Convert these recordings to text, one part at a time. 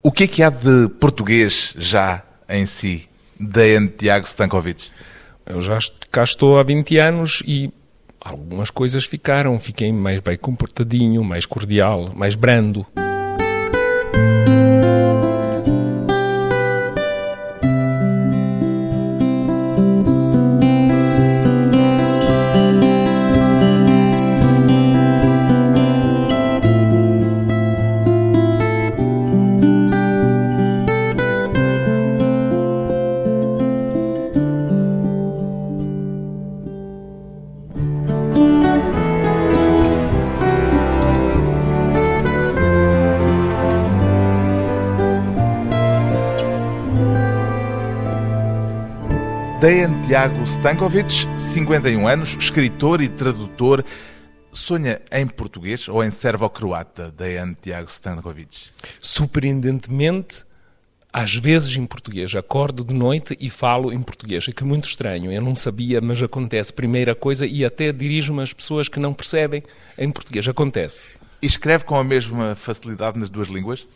O que é que há de português já em si, Dejan Tiago Stankovic? Eu já cá estou há 20 anos e algumas coisas ficaram. Fiquei mais bem comportadinho, mais cordial, mais brando. Tiago Stankovic, 51 anos, escritor e tradutor. Sonha em português ou em servo-croata, Dejan Tiago Stankovic? Surpreendentemente, às vezes em português. Acordo de noite e falo em português. É que é muito estranho. Eu não sabia, mas acontece. Primeira coisa, e até dirijo-me às pessoas que não percebem em português. Acontece. E escreve com a mesma facilidade nas duas línguas?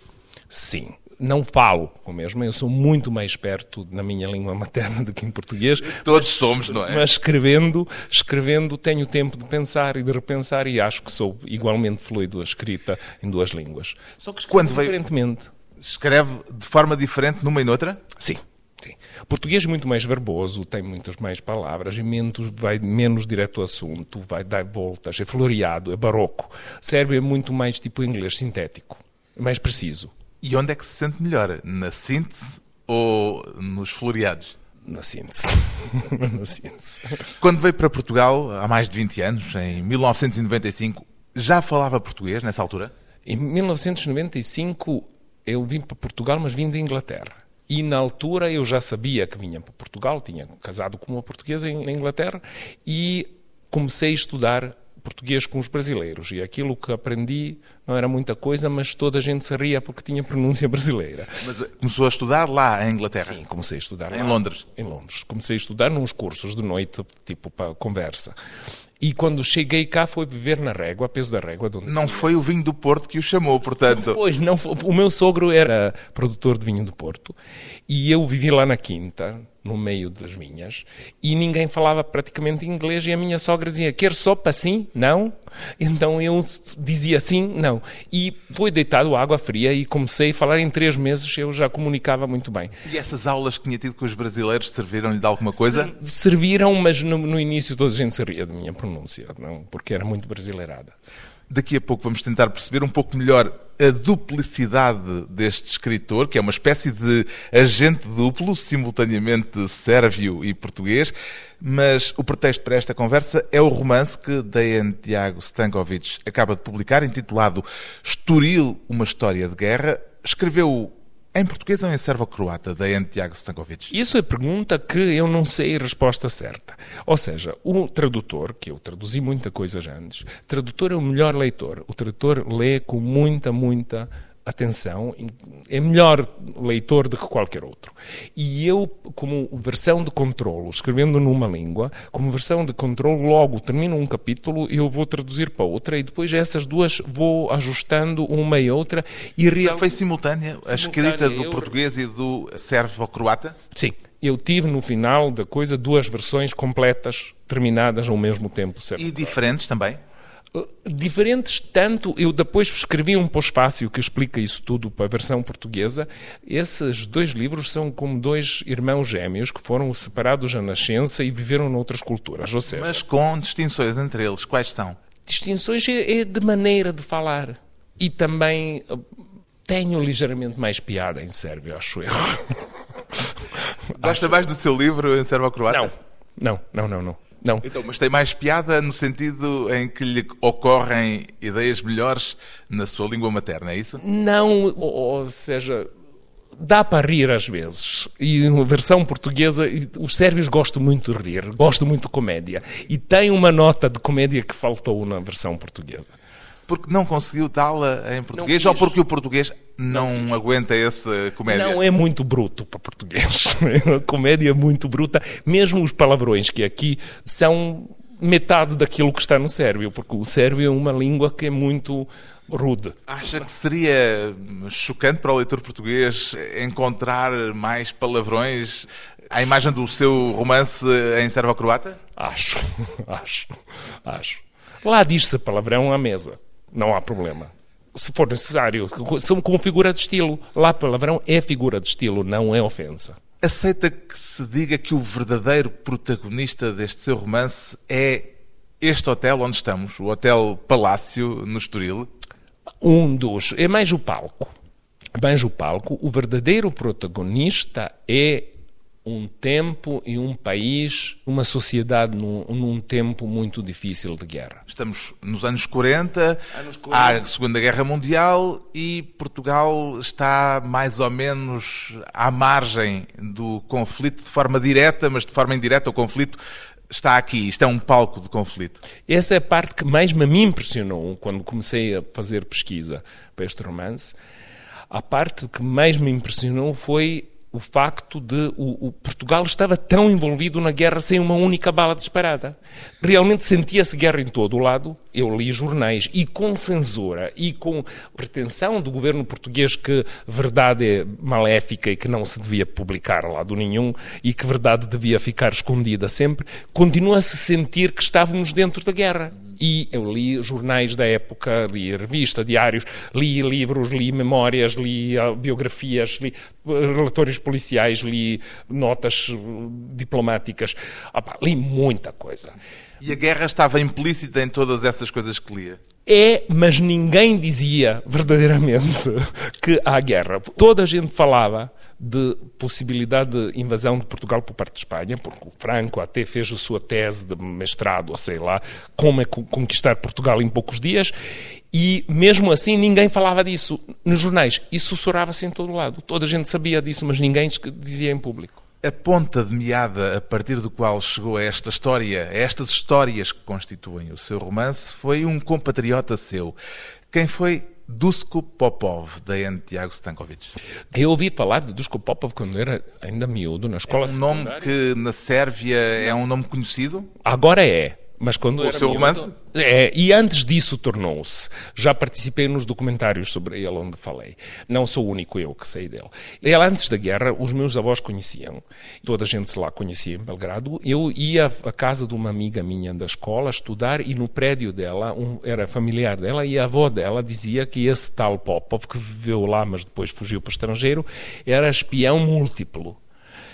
Sim não falo o mesmo, eu sou muito mais perto na minha língua materna do que em português. Todos somos, não é? Mas escrevendo, escrevendo tenho tempo de pensar e de repensar e acho que sou igualmente fluido a escrita em duas línguas. Só que escrevo Quando diferentemente. Veio... Escreve de forma diferente numa e noutra? Sim. Sim. Português é muito mais verboso, tem muitas mais palavras, e menos, vai menos direto ao assunto, vai dar voltas, é floreado, é barroco. Sérvio é muito mais tipo inglês sintético, mais preciso. E onde é que se sente melhor? Na síntese ou nos floreados? Na síntese. Na síntese. Quando veio para Portugal, há mais de 20 anos, em 1995, já falava português nessa altura? Em 1995 eu vim para Portugal, mas vim da Inglaterra. E na altura eu já sabia que vinha para Portugal, tinha casado com uma portuguesa em Inglaterra e comecei a estudar português com os brasileiros e aquilo que aprendi não era muita coisa, mas toda a gente se ria porque tinha pronúncia brasileira. Mas eh, começou a estudar lá em Inglaterra? Sim, comecei a estudar em lá, Londres. Em Londres. Comecei a estudar nos cursos de noite, tipo para conversa. E quando cheguei cá foi viver na régua, a peso da régua. Não foi o vinho do Porto que o chamou, portanto. Pois, não, o meu sogro era produtor de vinho do Porto e eu vivi lá na Quinta, no meio das vinhas, e ninguém falava praticamente inglês e a minha sogra dizia, quer sopa sim? Não? Então eu dizia sim? Não. E foi deitado água fria e comecei a falar em três meses, eu já comunicava muito bem. E essas aulas que tinha tido com os brasileiros serviram-lhe de alguma coisa? Serviram, mas no, no início toda a gente se ria da minha pronúncia, não, porque era muito brasileirada. Daqui a pouco vamos tentar perceber um pouco melhor a duplicidade deste escritor, que é uma espécie de agente duplo, simultaneamente sérvio e português. Mas o pretexto para esta conversa é o romance que Dejan Tiago Stankovic acaba de publicar, intitulado Estoril, uma história de guerra. Escreveu em português ou em servo-croata, da Tiago Stankovic? Isso é pergunta que eu não sei a resposta certa. Ou seja, o tradutor, que eu traduzi muita coisa antes, tradutor é o melhor leitor. O tradutor lê com muita, muita atenção, é melhor leitor do que qualquer outro. E eu, como versão de controlo, escrevendo numa língua, como versão de controlo, logo termino um capítulo, eu vou traduzir para outra e depois essas duas vou ajustando uma e outra e real... Foi simultânea, simultânea a escrita do eu... português e do sérvio-croata? Sim. Eu tive no final da coisa duas versões completas, terminadas ao mesmo tempo. E diferentes também? Diferentes tanto eu depois escrevi um pós-fácil que explica isso tudo para a versão portuguesa. Esses dois livros são como dois irmãos gêmeos que foram separados à nascença e viveram noutras culturas ou seja mas com distinções entre eles quais são? Distinções é, é de maneira de falar. E também eh, tenho ligeiramente mais piada em sérvio acho eu. Gosta mais do seu livro em sérvio-croata? Não. Não não não não não. Então, mas tem mais piada no sentido em que lhe ocorrem ideias melhores na sua língua materna, é isso? Não, ou seja, dá para rir às vezes. E na versão portuguesa, os sérvios gostam muito de rir, gostam muito de comédia. E tem uma nota de comédia que faltou na versão portuguesa. Porque não conseguiu dá-la em português ou porque o português não, não aguenta essa comédia? Não, é muito bruto para português. É uma comédia muito bruta. Mesmo os palavrões que aqui são metade daquilo que está no sérvio, porque o sérvio é uma língua que é muito rude. Acha que seria chocante para o leitor português encontrar mais palavrões à imagem do seu romance em servo-croata? Acho, acho, acho. Lá diz-se palavrão à mesa, não há problema. Se for necessário, são como figura de estilo. Lá palavrão é figura de estilo, não é ofensa. Aceita que se diga que o verdadeiro protagonista deste seu romance é este hotel onde estamos, o Hotel Palácio, no Estoril? Um dos. É mais o palco. Mais o palco. O verdadeiro protagonista é um tempo e um país, uma sociedade num, num, tempo muito difícil de guerra. Estamos nos anos 40, anos 40, há a Segunda Guerra Mundial e Portugal está mais ou menos à margem do conflito de forma direta, mas de forma indireta o conflito está aqui, isto é um palco de conflito. Essa é a parte que mais me impressionou quando comecei a fazer pesquisa para este romance. A parte que mais me impressionou foi o facto de o, o, Portugal estava tão envolvido na guerra sem uma única bala disparada. Realmente sentia-se guerra em todo o lado. Eu li jornais e com censura e com pretensão do governo português que verdade é maléfica e que não se devia publicar a lado nenhum e que verdade devia ficar escondida sempre, continua a se sentir que estávamos dentro da guerra e eu li jornais da época, li revista, diários, li livros, li memórias, li uh, biografias, li uh, relatórios policiais, li notas uh, diplomáticas, Opa, li muita coisa. E a guerra estava implícita em todas essas coisas que lia? É, mas ninguém dizia verdadeiramente que há guerra. Toda a gente falava de possibilidade de invasão de Portugal por parte de Espanha, porque o Franco até fez a sua tese de mestrado, ou sei lá, como é conquistar Portugal em poucos dias, e mesmo assim ninguém falava disso nos jornais. E sussurrava-se em todo lado. Toda a gente sabia disso, mas ninguém dizia em público. A ponta de meada a partir do qual chegou a esta história, a estas histórias que constituem o seu romance, foi um compatriota seu. Quem foi Dusko Popov, da. Tiago Stankovic. Eu ouvi falar de Dusko Popov quando era ainda miúdo, na escola É um nome que na Sérvia é um nome conhecido? Agora é. Mas quando o seu romance? É, e antes disso tornou-se. Já participei nos documentários sobre ele onde falei. Não sou o único eu que sei dele. Ele, antes da guerra, os meus avós conheciam. Toda a gente lá conhecia em Belgrado. Eu ia à casa de uma amiga minha da escola estudar e no prédio dela, um, era familiar dela, e a avó dela dizia que esse tal Popov, que viveu lá, mas depois fugiu para o estrangeiro, era espião múltiplo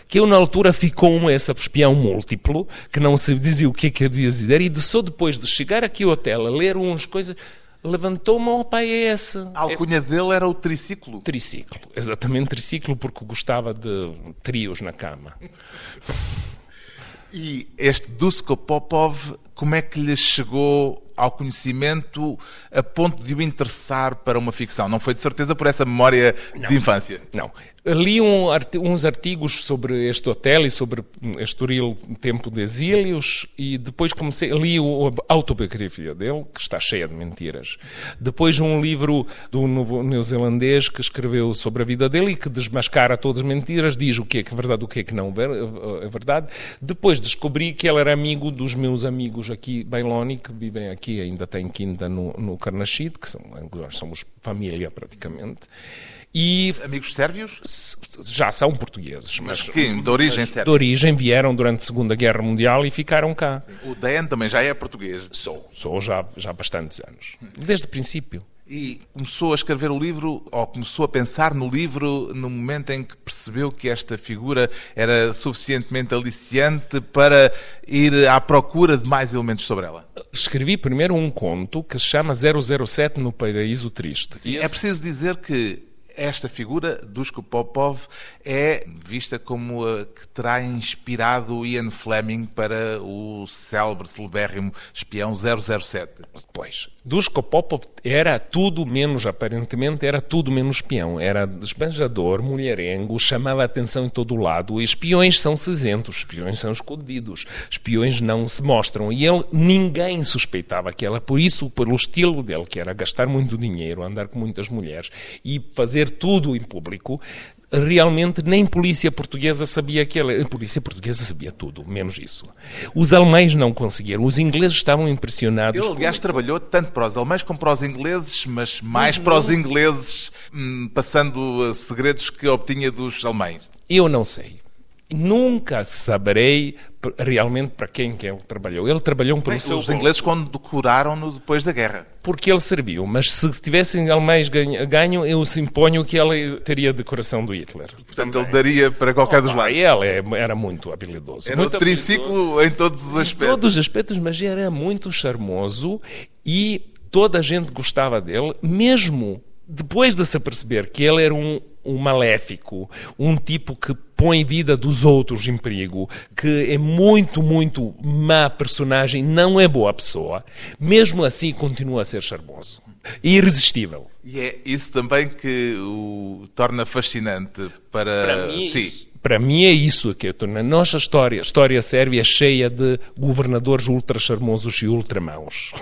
que eu na altura ficou um esse espião múltiplo, que não se dizia o que é que queria dizer, e só depois de chegar aqui ao hotel a ler umas coisas, levantou-me, oh pai, é esse. A alcunha dele era o triciclo. Triciclo, exatamente triciclo, porque gostava de trios na cama. E este Dusko Popov, como é que lhe chegou ao conhecimento a ponto de o interessar para uma ficção? Não foi de certeza por essa memória não, de infância? Não. Li um, uns artigos sobre este hotel e sobre Estoril Tempo de Exílios e depois comecei, li a autobiografia dele, que está cheia de mentiras. Depois um livro do neozelandês que escreveu sobre a vida dele e que desmascara todas as mentiras, diz o que é que é verdade, o que é que não é verdade. Depois descobri que ele era amigo dos meus amigos aqui, Bailoni, que vivem aqui, ainda têm quinta no, no Carnachide, que são, somos família praticamente. E amigos sérvios? Já são portugueses, mas, mas que, de origem sérvia. De origem vieram durante a Segunda Guerra Mundial e ficaram cá. O Dan também já é português? Sou, sou já, já há bastantes anos. Desde o princípio. E começou a escrever o livro, ou começou a pensar no livro no momento em que percebeu que esta figura era suficientemente aliciante para ir à procura de mais elementos sobre ela? Escrevi primeiro um conto que se chama 007 no Paraíso Triste. Sim, esse... É preciso dizer que esta figura, Dusko Popov, é vista como a que terá inspirado Ian Fleming para o célebre, celebérrimo espião 007. Pois, Dusko Popov era tudo menos, aparentemente, era tudo menos espião. Era desbanjador, mulherengo, chamava a atenção em todo o lado. Espiões são cinzentos, espiões são escondidos, espiões não se mostram. E ele, ninguém suspeitava que ela, por isso, pelo estilo dele, que era gastar muito dinheiro, andar com muitas mulheres e fazer dizer tudo em público, realmente nem polícia portuguesa sabia que ele. A polícia portuguesa sabia tudo, menos isso. Os alemães não conseguiram, os ingleses estavam impressionados. Ele, aliás, trabalhou tanto para os alemães como para os ingleses, mas mais para os ingleses, hum, passando segredos que obtinha dos alemães. Eu não sei. Nunca saberei realmente para quem que ele trabalhou. Ele trabalhou para o seu Os ingleses condecoraram-no depois da guerra. Porque ele serviu, mas se tivessem alemães ganho, eu se imponho que ele teria a decoração do Hitler. Portanto, Também. ele daria para qualquer oh, dos lados. Ele é, era muito habilidoso. Era muito um triciclo em todos os aspectos. Em todos os aspectos, mas era muito charmoso e toda a gente gostava dele, mesmo depois de se aperceber que ele era um, um maléfico, um tipo que põe a vida dos outros em perigo, que é muito, muito má personagem, não é boa pessoa, mesmo assim continua a ser charmoso e irresistível. E é isso também que o torna fascinante para, para mim, si. Isso, para mim é isso que torna. A nossa história, a história sérvia é cheia de governadores ultra charmosos e ultramãos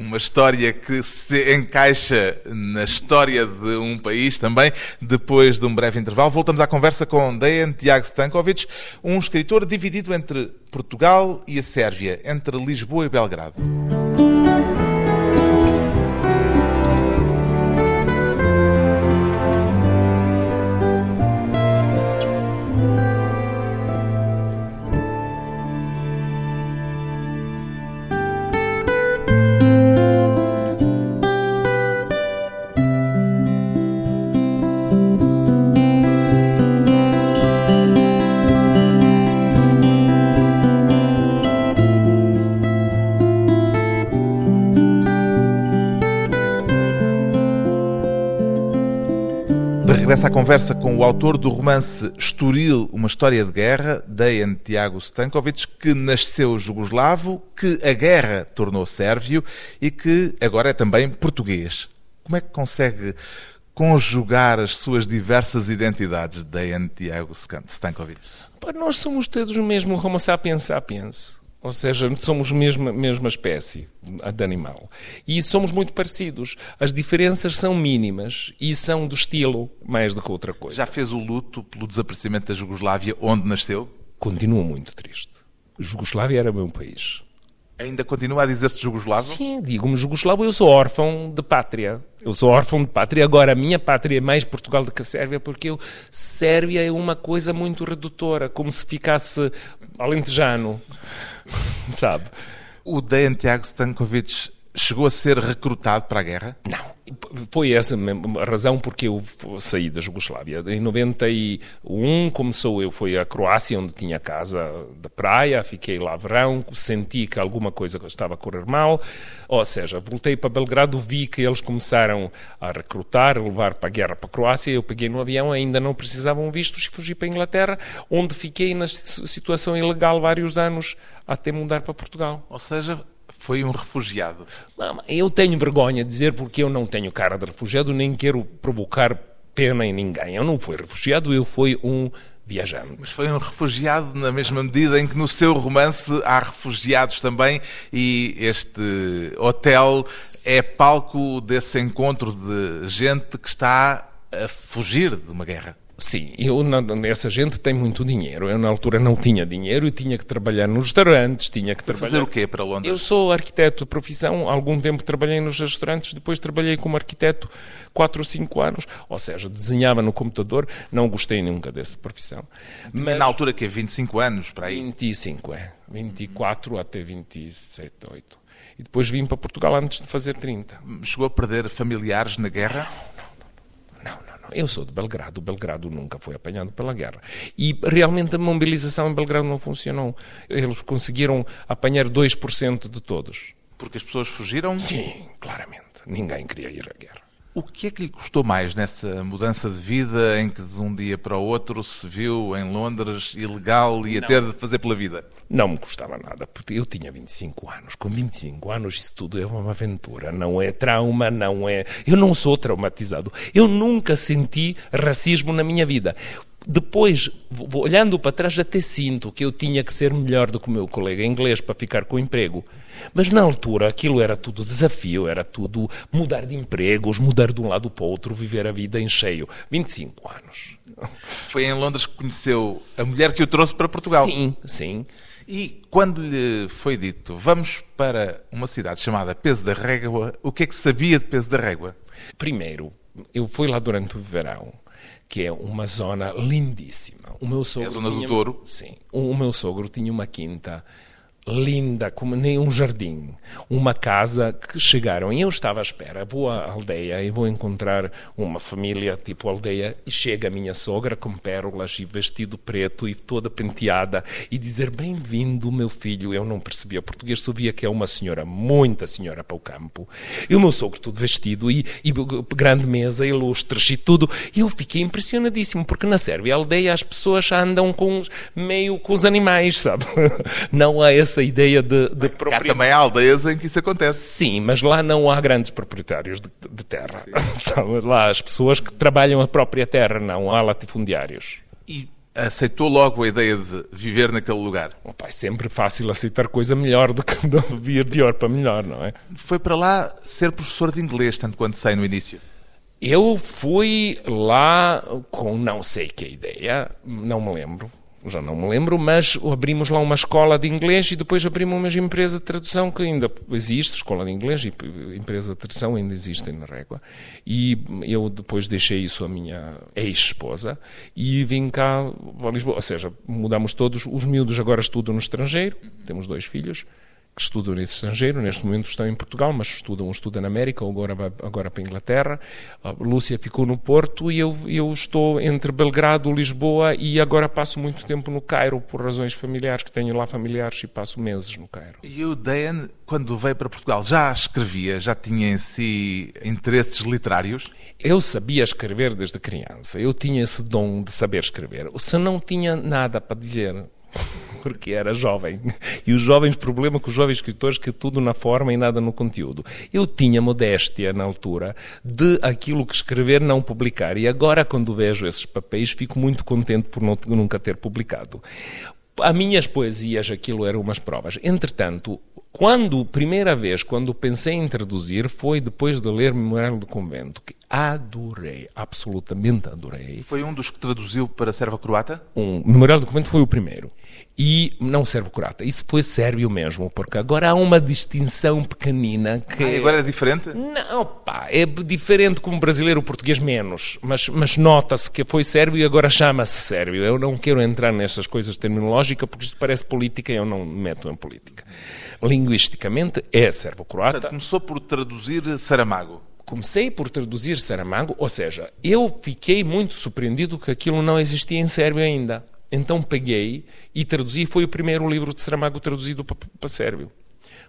uma história que se encaixa na história de um país também. Depois de um breve intervalo, voltamos à conversa com Dejan Tiago Stankovic, um escritor dividido entre Portugal e a Sérvia, entre Lisboa e Belgrado. Regressa à conversa com o autor do romance Estoril, uma história de guerra, Dejan Tiago Stankovic, que nasceu jugoslavo, que a guerra tornou sérvio e que agora é também português. Como é que consegue conjugar as suas diversas identidades, Dejan Tiago Stankovic? Nós somos todos o mesmo Homo sapiens sapiens. Ou seja, somos a mesma, mesma espécie de animal. E somos muito parecidos. As diferenças são mínimas e são do estilo mais do que outra coisa. Já fez o luto pelo desaparecimento da Jugoslávia, onde nasceu? Continuo muito triste. Jugoslávia era meu país. Ainda continua a dizer-se jugoslavo? Sim, digo-me jugoslavo. Eu sou órfão de pátria. Eu sou órfão de pátria. Agora, a minha pátria é mais Portugal do que a Sérvia, porque eu, Sérvia é uma coisa muito redutora, como se ficasse alentejano. sabe? O Dejan Tiago Stankovic chegou a ser recrutado para a guerra? Não. Foi essa a razão porque eu saí da Jugoslávia. Em 91 começou, eu fui à Croácia, onde tinha casa da praia, fiquei lá verão, senti que alguma coisa estava a correr mal, ou seja, voltei para Belgrado, vi que eles começaram a recrutar, a levar para a guerra para a Croácia, eu peguei no avião, ainda não precisavam vistos e fugi para a Inglaterra, onde fiquei na situação ilegal vários anos até mudar para Portugal. Ou seja, foi um refugiado. Não, eu tenho vergonha de dizer porque eu não tenho cara de refugiado, nem quero provocar pena em ninguém. Eu não fui refugiado, eu fui um viajante. Mas foi um refugiado na mesma medida em que no seu romance há refugiados também e este hotel é palco desse encontro de gente que está a fugir de uma guerra. Sim, eu, essa gente tem muito dinheiro. Eu, na altura, não tinha dinheiro e tinha que trabalhar nos restaurantes, tinha que trabalhar... Fazer o quê para Londres? Eu sou arquiteto de profissão, algum tempo trabalhei nos restaurantes, depois trabalhei como arquiteto 4 ou 5 anos, ou seja, desenhava no computador, não gostei nunca dessa profissão. Mas... Na altura que é 25 anos, para aí? 25, é. 24 até 27, 8. E depois vim para Portugal antes de fazer 30. Chegou a perder familiares na guerra? Eu sou de Belgrado, Belgrado nunca foi apanhado pela guerra. E realmente a mobilização em Belgrado não funcionou. Eles conseguiram apanhar 2% de todos. Porque as pessoas fugiram? Sim, claramente. Ninguém queria ir à guerra. O que é que lhe custou mais nessa mudança de vida em que de um dia para o outro se viu em Londres ilegal e até de fazer pela vida? Não me custava nada, porque eu tinha 25 anos. Com 25 anos isso tudo é uma aventura, não é trauma, não é... Eu não sou traumatizado. Eu nunca senti racismo na minha vida. Depois, olhando para trás, até sinto que eu tinha que ser melhor do que o meu colega inglês para ficar com o emprego. Mas na altura aquilo era tudo desafio, era tudo mudar de empregos, mudar de um lado para o outro, viver a vida em cheio. 25 anos. Foi em Londres que conheceu a mulher que o trouxe para Portugal. Sim, sim. E quando lhe foi dito, vamos para uma cidade chamada Peso da Régua, o que é que sabia de Peso da Régua? Primeiro, eu fui lá durante o verão, que é uma zona lindíssima. O meu sogro é a zona tinha, do Douro? Sim. O meu sogro tinha uma quinta linda, como nem um jardim, uma casa que chegaram. E eu estava à espera, vou à aldeia e vou encontrar uma família tipo aldeia e chega a minha sogra com pérolas e vestido preto e toda penteada e dizer bem-vindo meu filho, eu não percebia português, só via que é uma senhora, muita senhora para o campo. E o meu sogro todo vestido e, e grande mesa, ilustres e tudo. E eu fiquei impressionadíssimo porque na Sérvia aldeia as pessoas andam com meio com os animais, sabe? Não há esse essa ideia de, de propriedade. Há também há aldeias em que isso acontece. Sim, mas lá não há grandes proprietários de, de terra. São lá as pessoas que trabalham a própria terra, não há latifundiários. E aceitou logo a ideia de viver naquele lugar? Pai, sempre fácil aceitar coisa melhor do que vir pior para melhor, não é? Foi para lá ser professor de inglês, tanto quanto sei no início. Eu fui lá com não sei que ideia, não me lembro, já não me lembro, mas abrimos lá uma escola de inglês e depois abrimos uma empresa de tradução que ainda existe, escola de inglês e empresa de tradução ainda existem na Régua. E eu depois deixei isso à minha ex-esposa e vim cá a Lisboa. Ou seja, mudamos todos, os miúdos agora estudam no estrangeiro, temos dois filhos, que estudam nesse estrangeiro, neste momento estão em Portugal, mas estudam, um estuda na América, ou agora vai agora para a Inglaterra. A Lúcia ficou no Porto e eu, eu estou entre Belgrado, Lisboa e agora passo muito tempo no Cairo por razões familiares, que tenho lá familiares e passo meses no Cairo. E o Dan, quando veio para Portugal, já escrevia, já tinha em si interesses literários? Eu sabia escrever desde criança, eu tinha esse dom de saber escrever. Se não tinha nada para dizer, porque era jovem. E os jovens, problema com os jovens escritores que tudo na forma e nada no conteúdo. Eu tinha modéstia na altura de aquilo que escrever não publicar. E agora, quando vejo esses papéis, fico muito contente por não, nunca ter publicado. As minhas poesias, aquilo eram umas provas. Entretanto, quando, primeira vez, quando pensei em traduzir, foi depois de ler Memorial do Convento, que adorei, absolutamente adorei. Foi um dos que traduziu para servo-croata? Um. Memorial do Convento foi o primeiro. E não servo-croata, isso foi sérvio mesmo, porque agora há uma distinção pequenina que... Ah, agora é diferente? Não, pá, é diferente como brasileiro, português menos, mas, mas nota-se que foi sérvio e agora chama-se sérvio. Eu não quero entrar nessas coisas terminológicas, porque isto parece política e eu não me meto em política linguisticamente é servo-croata. Começou por traduzir Saramago. Comecei por traduzir Saramago, ou seja, eu fiquei muito surpreendido que aquilo não existia em sérvio ainda. Então peguei e traduzi, foi o primeiro livro de Saramago traduzido para, para sérvio.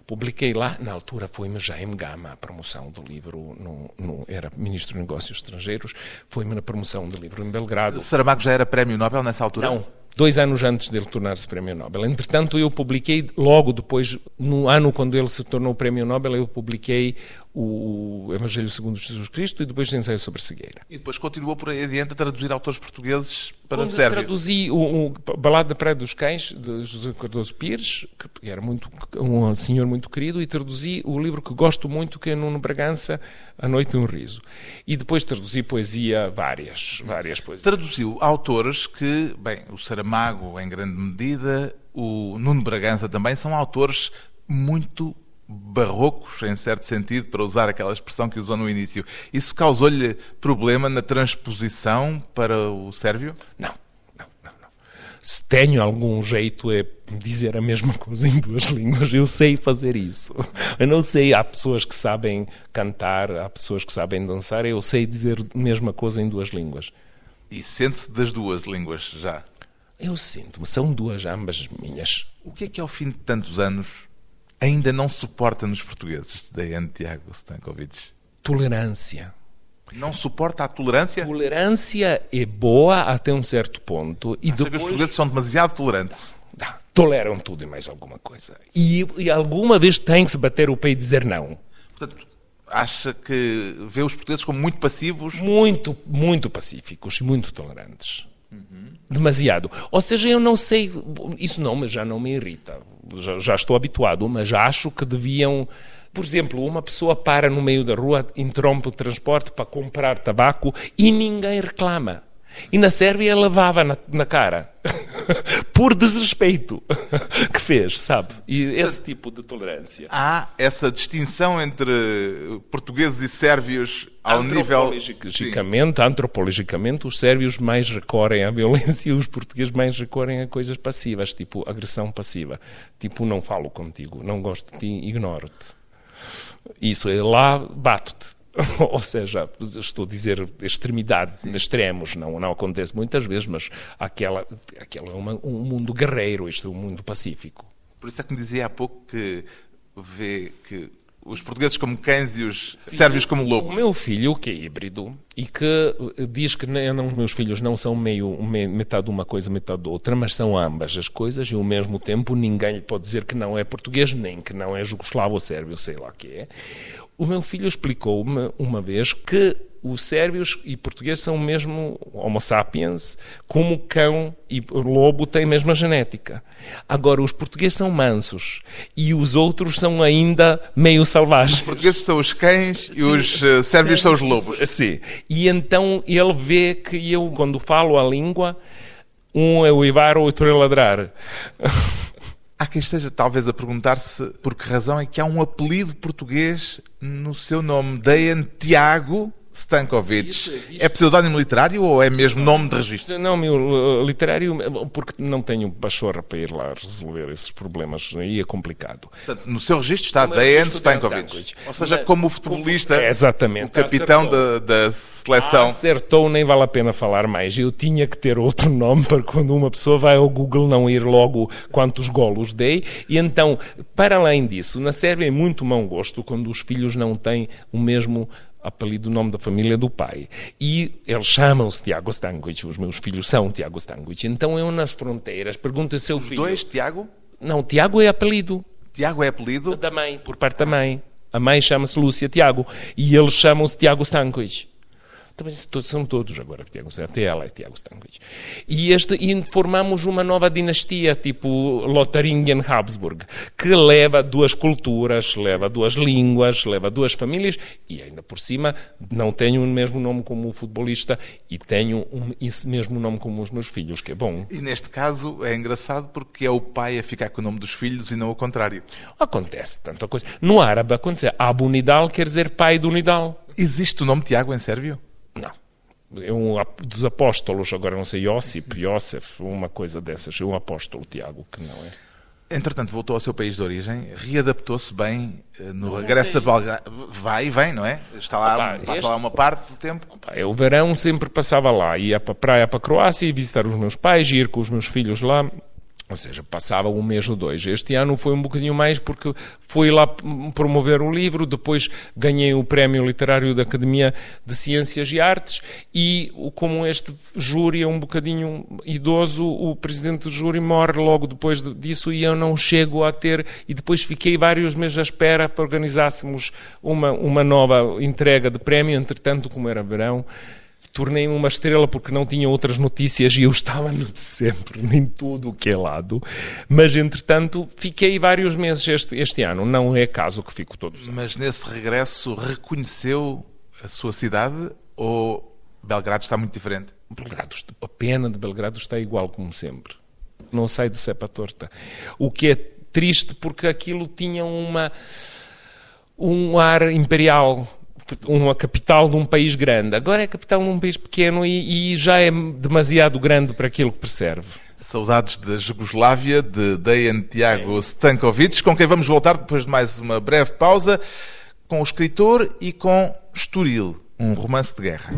Publiquei lá, na altura foi-me Jaime Gama a promoção do livro, no, no, era Ministro de Negócios Estrangeiros, foi-me na promoção do livro em Belgrado. Saramago já era Prémio Nobel nessa altura? Não, dois anos antes dele tornar-se Prémio Nobel. Entretanto, eu publiquei, logo depois, no ano quando ele se tornou Prémio Nobel, eu publiquei o Evangelho segundo Jesus Cristo e depois ensaio sobre cegueira. E depois continuou por aí adiante a traduzir autores portugueses para Quando sérvio. traduzi o, o Balada da Praia dos Cães, de José Cardoso Pires, que era muito, um senhor muito querido, e traduzi o livro que gosto muito, que é Nuno Bragança, A Noite e um Riso. E depois traduzi poesia, várias, várias poesias. Traduziu autores que, bem, o Saramago em grande medida, o Nuno Bragança também, são autores muito barrocos, em certo sentido, para usar aquela expressão que usou no início. Isso causou-lhe problema na transposição para o sérvio? Não, não, não, não. Se tenho algum jeito é dizer a mesma coisa em duas línguas. Eu sei fazer isso. Eu não sei, há pessoas que sabem cantar, há pessoas que sabem dançar, eu sei dizer a mesma coisa em duas línguas. E sente-se das duas línguas já? Eu sinto-me, são duas ambas minhas. O que é que ao fim de tantos anos ainda não suporta nos portugueses, Daiane Tiago Stankovic? Tolerância. Não suporta a tolerância? Tolerância é boa até um certo ponto. E depois... que os portugueses são demasiado tolerantes? toleram tudo e mais alguma coisa. E, e alguma vez tem que se bater o pé e dizer não. Portanto, acha que vê os portugueses como muito passivos? Muito, muito pacíficos e muito tolerantes. Demasiado. Ou seja, eu não sei, isso não, mas já não me irrita. Já, já estou habituado, mas acho que deviam. Por exemplo, uma pessoa para no meio da rua, interrompe o transporte para comprar tabaco e ninguém reclama. E na Sérvia levava na, na cara. Por desrespeito que fez, sabe? E esse tipo de tolerância. Há essa distinção entre portugueses e sérvios ao nível. Antropologicamente, antropologicamente, os sérvios mais recorrem à violência e os portugueses mais recorrem a coisas passivas, tipo agressão passiva. Tipo, não falo contigo, não gosto de ti, ignoro-te. Isso é lá, bato-te ou seja, estou a dizer extremidade, Sim. extremos, não, não acontece muitas vezes, mas aquela, aquela é uma, um mundo guerreiro, isto é um mundo pacífico. Por isso é que me dizia há pouco que vê que os portugueses como cães e os sérvios como lobos. O meu filho, que é híbrido, e que diz que não, meus filhos não são meio metade de uma coisa, metade de outra, mas são ambas as coisas, e ao mesmo tempo ninguém lhe pode dizer que não é português, nem que não é jugoslavo ou sérvio, sei lá o que é. O meu filho explicou-me uma vez que os sérvios e portugueses são mesmo homo sapiens, como cão e lobo têm a mesma genética. Agora, os portugueses são mansos e os outros são ainda meio selvagens. Os portugueses são os cães e os uh, sérvios são os lobos. Sim. E então ele vê que eu, quando falo a língua, um é o Ivar, o outro é ladrar. Há quem esteja talvez a perguntar-se por que razão é que há um apelido português no seu nome. Dejan Tiago Stankovic. É pseudónimo literário ou é mesmo nome de registro? Não, meu literário, porque não tenho pachorra para ir lá resolver esses problemas, aí é complicado. Portanto, no seu registro está Dejan Stankovic. Ou seja, como o futebolista, é, exatamente, o capitão da, da, seleção. Acertou, nem vale a pena falar mais. Eu tinha que ter outro nome para quando uma pessoa vai ao Google não ir logo quantos golos dei. E então, para além disso, na Sérvia é muito mau gosto quando os filhos não têm o mesmo apelido, o nome da família do pai. E eles chamam-se Tiago Stankovic, os meus filhos são Tiago Stankovic. Então eu nas fronteiras pergunto a seu os filho... Os dois, Tiago? Não, Tiago é apelido. Tiago é apelido? Da mãe, por parte da mãe. A mãe chama-se Lúcia Tiago e eles chamam-se Tiago Stankovic. Também são todos agora Tiago até ela é Tiago Stankovic. E, este, e formamos uma nova dinastia, tipo Lotharingen-Habsburg, que leva duas culturas, leva duas línguas, leva duas famílias e ainda por cima não tenho o mesmo nome como o futebolista e tenho um, esse mesmo nome como os meus filhos, que é bom. E neste caso é engraçado porque é o pai a ficar com o nome dos filhos e não o contrário. Acontece tanta coisa. No árabe acontece. Abu Nidal quer dizer pai do Nidal. Existe o nome Tiago em sérvio? Não. É um dos apóstolos, agora não sei, Iosip, Iosef, uma coisa dessas. É um apóstolo, Tiago, que não é. Entretanto, voltou ao seu país de origem, readaptou-se bem eh, no regresso da Belgrado. Vai e vem, não é? Está lá, Opa, passa este... lá uma parte do tempo. Opa, eu, verão, sempre passava lá. Ia para a praia, para a Croácia, visitar os meus pais, ir com os meus filhos lá. Ou seja, passava um mês ou dois. Este ano foi um bocadinho mais porque fui lá promover o livro, depois ganhei o prémio literário da Academia de Ciências e Artes e como este júri é um bocadinho idoso, o presidente do júri morre logo depois disso e eu não chego a ter e depois fiquei vários meses à espera para organizássemos uma, uma nova entrega de prémio, entretanto, como era verão, tornei-me uma estrela porque não tinha outras notícias e eu estava no de sempre, em tudo o que é lado. Mas, entretanto, fiquei vários meses este, este ano. Não é caso que fico todos. Mas nesse regresso reconheceu a sua cidade ou Belgrado está muito diferente? Belgrado, a pena de Belgrado está igual como sempre. Não sai de cepa torta. O que é triste porque aquilo tinha uma um ar imperial uma capital de um país grande. Agora é capital de um país pequeno e, e já é demasiado grande para aquilo que percebe. Saudades da Jugoslávia, de Dejan Tiago Stankovic, com quem vamos voltar depois de mais uma breve pausa, com o escritor e com Estoril, um romance de guerra.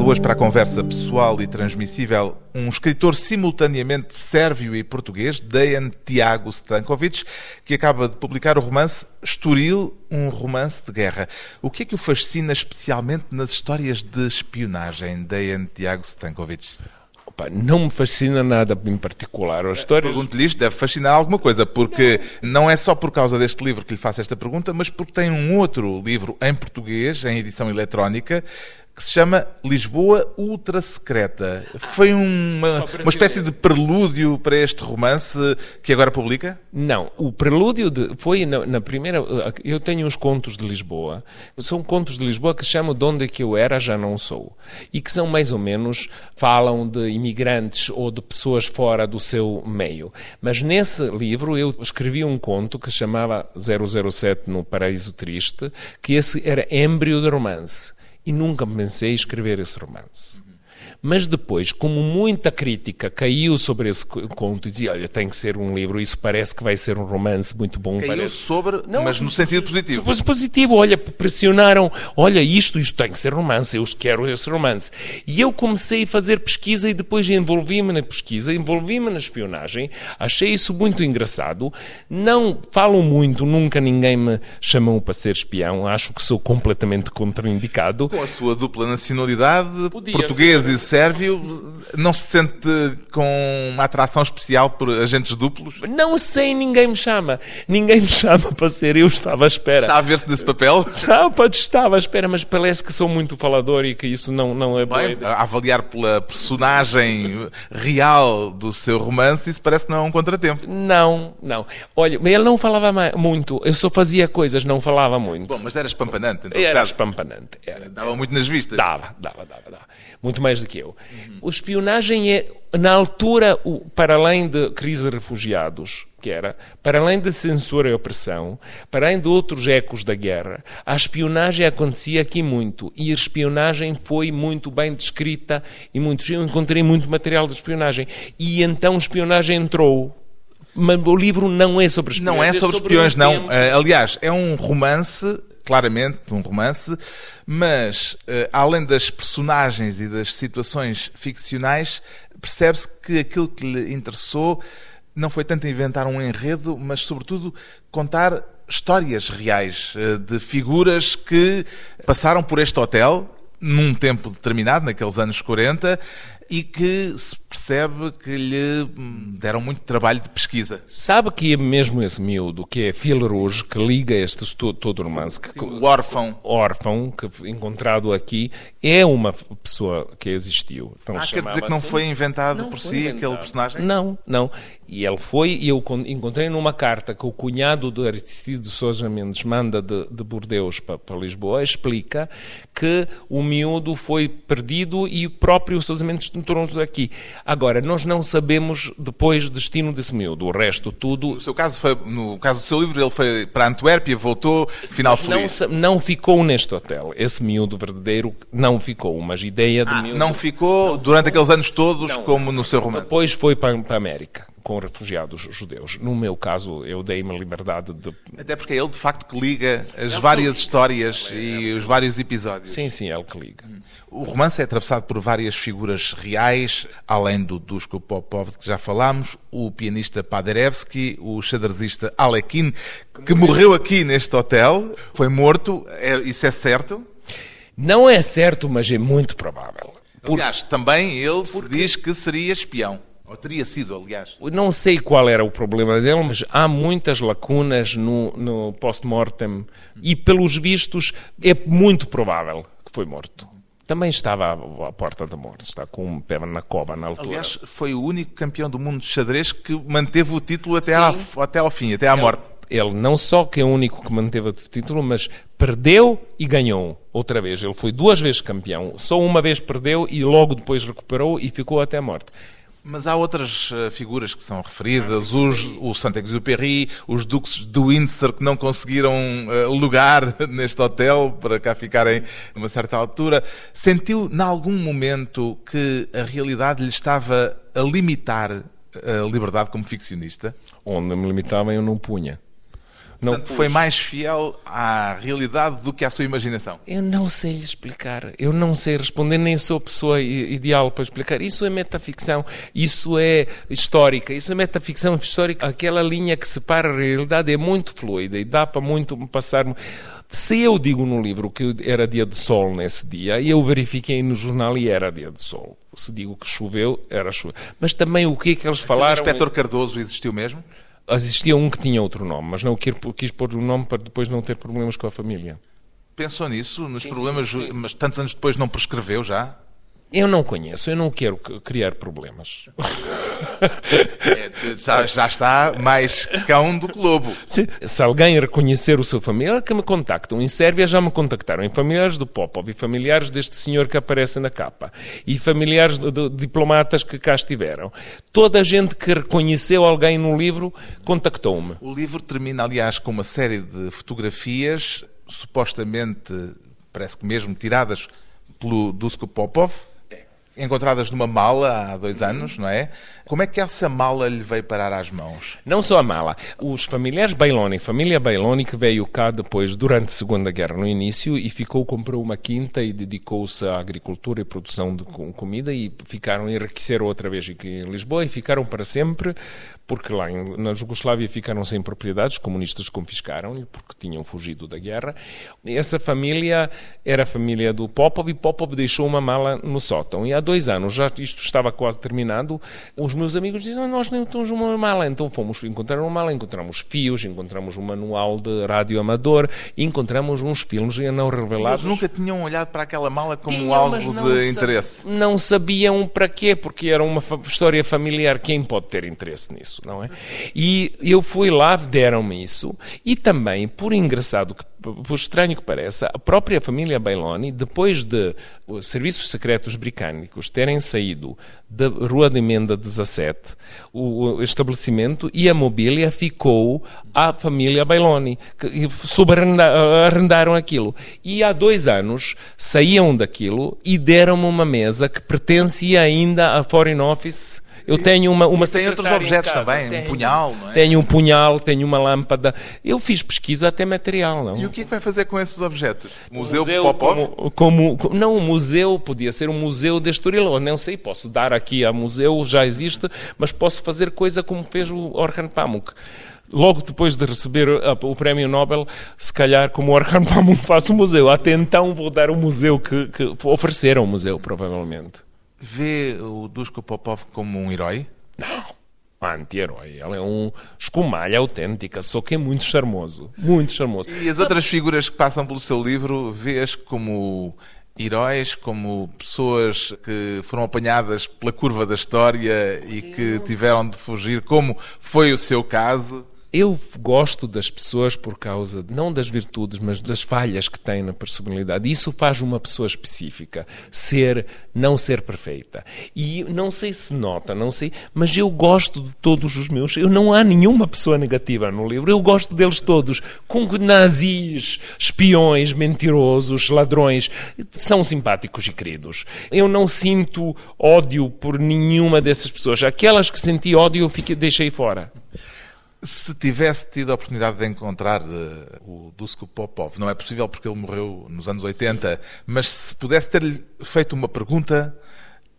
Convidado hoje para a conversa pessoal e transmissível um escritor simultaneamente sérvio e português, Dejan Tiago Stankovic, que acaba de publicar o romance Estoril, um romance de guerra. O que é que o fascina especialmente nas histórias de espionagem, Dejan Tiago Stankovic? Opa, não me fascina nada em particular. As histórias... Pergunto-lhe isto, deve fascinar alguma coisa, porque não. não é só por causa deste livro que lhe faço esta pergunta, mas porque tem um outro livro em português, em edição eletrónica, que se chama Lisboa Ultra Secreta. Foi uma, uma espécie de prelúdio para este romance que agora publica? Não, o prelúdio de, foi na, na, primeira. Eu tenho uns contos de Lisboa, são contos de Lisboa que chamam De onde é que eu era, já não sou. E que são mais ou menos, falam de imigrantes ou de pessoas fora do seu meio. Mas nesse livro eu escrevi um conto que se chamava 007 no Paraíso Triste, que esse era êmbrio de romance e nunca pensei escrever esse romance. Mas depois, como muita crítica caiu sobre esse conto e dizia, olha, tem que ser um livro, isso parece que vai ser um romance muito bom. Caiu parece... sobre, Não, mas no sentido positivo. Positivo, olha, pressionaram, olha, isto, isto tem que ser romance, eu quero esse romance. E eu comecei a fazer pesquisa e depois envolvi-me na pesquisa, envolvi-me na espionagem, achei isso muito engraçado. Não falo muito, nunca ninguém me chamou para ser espião, acho que sou completamente contraindicado. Com a sua dupla nacionalidade, Podia português ser. e sérvio, não se sente com uma atração especial por agentes duplos? Não sei, ninguém me chama. Ninguém me chama para ser, eu estava à espera. Está a ver-se nesse papel? Não, estava à espera, mas parece que sou muito falador e que isso não, não é Bem, a avaliar pela personagem real do seu romance, isso parece que não é um contratempo. Não, não. Olha, ele não falava muito, eu só fazia coisas, não falava muito. Bom, mas era espampanante, então. Era espampanante. Era, dava muito nas vistas. Dava, dava, dava, dava. Muito mais do que eu. Uhum. O espionagem é, na altura, o, para além de crise de refugiados, que era, para além de censura e opressão, para além de outros ecos da guerra, a espionagem acontecia aqui muito. E a espionagem foi muito bem descrita e muito, eu encontrei muito material de espionagem. E então a espionagem entrou mas o livro não é sobre espiões. Não é sobre, é sobre um não. Uh, aliás, é um romance claramente um romance, mas uh, além das personagens e das situações ficcionais, percebe-se que aquilo que lhe interessou não foi tanto inventar um enredo, mas sobretudo contar histórias reais uh, de figuras que passaram por este hotel num tempo determinado, naqueles anos 40, e que se percebe que lhe deram muito trabalho de pesquisa. Sabe que é mesmo esse miúdo, que é Phil Rouge, que liga este todo, romance. Que, o órfão. Órfão, que encontrado aqui, é uma pessoa que existiu. Então, ah, quer dizer que não assim. foi inventado não por foi si inventado. aquele personagem? Não, não. E ele foi, e eu encontrei numa carta que o cunhado de Sousa Mendes manda de, de Bordeus para, para Lisboa, explica que o miúdo foi perdido e o próprio Sousa Mendes encontrou-nos aqui. Agora, nós não sabemos depois o destino desse miúdo. O resto, tudo... No seu caso, foi, no caso do seu livro, ele foi para Antuérpia, voltou, final feliz. Não, não ficou neste hotel. Esse miúdo verdadeiro não ficou, mas ideia de ah, miúdo... Não ficou durante aqueles anos todos, não, como no seu romance. Depois foi para, para a América com refugiados judeus. No meu caso, eu dei-me a liberdade de. Até porque é ele, de facto, que liga as várias histórias e os vários episódios. Sim, sim, é ele que liga. O romance é atravessado por várias figuras reais, além do Dusko Popov, que já falámos, o pianista Paderewski, o xadrezista Alekin, que morreu aqui neste hotel, foi morto, é, isso é certo? Não é certo, mas é muito provável. Por... Aliás, também ele Porque... diz que seria espião. Ou teria sido, aliás. Não sei qual era o problema dele, mas há muitas lacunas no, no post-mortem e, pelos vistos, é muito provável que foi morto. Também estava à, à porta da morte, está com um pé na cova na altura. Aliás, foi o único campeão do mundo de xadrez que manteve o título até, à, até ao fim, até à ele, morte. Ele não só que é o único que manteve o título, mas perdeu e ganhou outra vez. Ele foi duas vezes campeão. Só uma vez perdeu e logo depois recuperou e ficou até a morte. Mas há outras uh, figuras que são referidas, os, o Saint-Exupéry, os duques de Windsor que não conseguiram uh, lugar neste hotel para cá ficarem numa certa altura. Sentiu, em algum momento, que a realidade lhe estava a limitar a liberdade como ficcionista? Onde me limitavam eu não punha. Não Portanto, foi mais fiel à realidade do que à sua imaginação. Eu não sei lhe explicar. Eu não sei responder, nem sou a pessoa ideal para explicar. Isso é metaficção, isso é histórica, isso é metaficção histórica. Aquela linha que separa a realidade é muito fluida e dá para muito passar. Se eu digo no livro que era dia de sol nesse dia, eu verifiquei no jornal e era dia de sol. Se digo que choveu, era chuva. Mas também o que é que eles falaram... O inspetor Cardoso existiu mesmo? Existia um que tinha outro nome, mas não quis, quis pôr o nome para depois não ter problemas com a família. Pensou nisso, nos sim, problemas, sim, sim. mas tantos anos depois não prescreveu já? Eu não conheço, eu não quero criar problemas. É, já, já, está mais cão do que lobo. Se, se alguém reconhecer o seu familiar, que me contactam. Em Sérvia já me contactaram. Em familiares do Popov e familiares deste senhor que aparece na capa. E familiares de, de, diplomatas que cá estiveram. Toda a gente que reconheceu alguém no livro contactou-me. O livro termina, aliás, com uma série de fotografias, supostamente, parece que mesmo tiradas pelo Dusko Popov encontradas numa mala há dois anos, não é? Como é que essa mala lhe veio parar às mãos? Não só a mala. Os familiares Bailoni, família Bailoni, que veio cá depois, durante a Segunda Guerra, no início, e ficou, comprou uma quinta e dedicou-se à agricultura e produção de comida e ficaram, enriqueceram outra vez aqui em Lisboa e ficaram para sempre, porque lá na Jugoslávia ficaram sem propriedades, os comunistas confiscaram-lhe, porque tinham fugido da guerra. Essa família era a família do Popov e Popov deixou uma mala no sótão. E há dois anos, já isto estava quase terminado, os meus amigos diziam, nós nem temos uma mala. Então fomos encontrar uma mala, encontramos fios, encontramos um manual de rádio amador, encontramos uns filmes não revelados. Eles nunca tinham olhado para aquela mala como Tinham, algo de interesse? Não sabiam para quê, porque era uma história familiar. Quem pode ter interesse nisso, não é? E eu fui lá, deram-me isso, e também, por engraçado que por estranho que pareça, a própria família Bailoni, depois de os serviços secretos britânicos terem saído da Rua de Emenda 17, o estabelecimento e a mobília ficou à família Bailoni, que subarrendaram aquilo. E há dois anos saíam daquilo e deram-me uma mesa que pertencia ainda à Foreign Office eu tenho uma, uma tem outros objetos também, tenho, um punhal, não é? Tenho um punhal, tenho uma lâmpada. Eu fiz pesquisa até material, não? E o que é que vai fazer com esses objetos? Museu, museu Popov? Como, como, não, um museu podia ser um museu de Estoril. não sei, posso dar aqui a museu, já existe, mas posso fazer coisa como fez o Orhan Pamuk logo depois de receber o prémio Nobel, se calhar, como Orhan Pamuk, faço o museu. Até então vou dar o museu que, que ofereceram o museu, provavelmente. Vê o Dusko Popov como um herói? Não. Anti-herói. Ele é um escumalha autêntica, só que é muito charmoso. Muito charmoso. E as outras figuras que passam pelo seu livro, vês como heróis, como pessoas que foram apanhadas pela curva da história e que tiveram de fugir, como foi o seu caso? Eu gosto das pessoas por causa, não das virtudes, mas das falhas que têm na personalidade. Isso faz uma pessoa específica. Ser, não ser perfeita. E não sei se nota, não sei, mas eu gosto de todos os meus. Eu não há nenhuma pessoa negativa no livro. Eu gosto deles todos. Com nazis, espiões, mentirosos, ladrões. São simpáticos e queridos. Eu não sinto ódio por nenhuma dessas pessoas. Aquelas que senti ódio, eu fiquei, deixei fora. Se tivesse tido a oportunidade de encontrar uh, o Dusko Popov, não é possível porque ele morreu nos anos 80, Sim. mas se pudesse ter-lhe feito uma pergunta,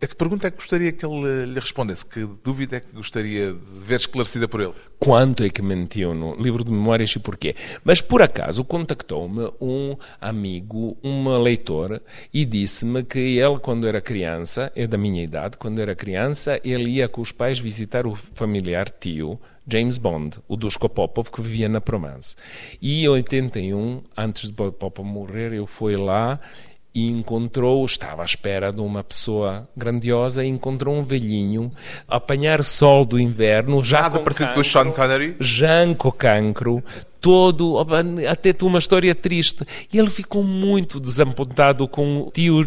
a que pergunta é que gostaria que ele lhe respondesse? Que dúvida é que gostaria de ver esclarecida por ele? Quanto é que mentiu no livro de memórias e porquê? Mas por acaso contactou-me um amigo, um leitor, e disse-me que ele, quando era criança, é da minha idade, quando era criança, ele ia com os pais visitar o familiar tio James Bond, o Dusko Popov, que vivia na Provence. E em 81, antes de Popov morrer, eu fui lá e encontrou, estava à espera de uma pessoa grandiosa e encontrou um velhinho a apanhar sol do inverno, já Nada com parecido cancro, com o Sean Connery? Com cancro, todo, até uma história triste. E ele ficou muito desapontado com o tio,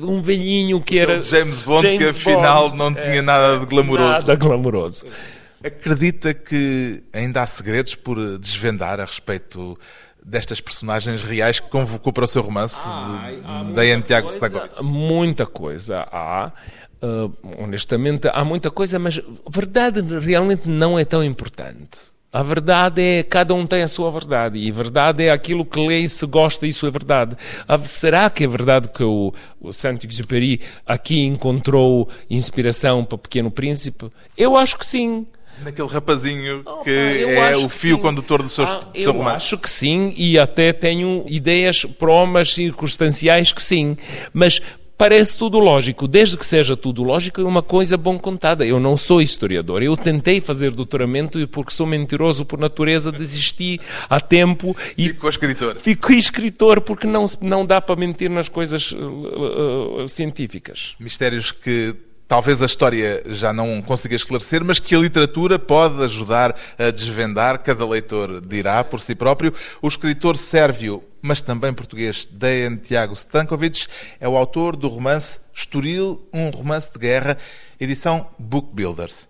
um velhinho que era... James Bond, James que afinal Bond, não tinha é, nada de glamouroso. Nada glamouroso. Acredita que ainda há segredos por desvendar a respeito destas personagens reais que convocou para o seu romance ah, de, de Tiago Stagowicz? Muita coisa há. Uh, honestamente, há muita coisa, mas a verdade realmente não é tão importante. A verdade é, cada um tem a sua verdade, e verdade é aquilo que lê e se gosta, isso é verdade. Será que é verdade que o, o Saint-Exupéry aqui encontrou inspiração para Pequeno Príncipe? Eu acho que sim. Naquele rapazinho que é o fio condutor do seu, ah, do seu eu romance. acho que sim, e até tenho ideias promas circunstanciais que sim. Mas parece tudo lógico. Desde que seja tudo lógico, é uma coisa bom contada. Eu não sou historiador. Eu tentei fazer doutoramento e, porque sou mentiroso por natureza, desisti a tempo e. Ficou escritor. Fico escritor porque não, não dá para mentir nas coisas uh, uh, científicas. Mistérios que talvez a história já não consiga esclarecer, mas que a literatura pode ajudar a desvendar, cada leitor dirá por si próprio. O escritor sérvio, mas também português, Dejan Tiago Stankovic, é o autor do romance Estoril, um romance de guerra, edição Book Builders.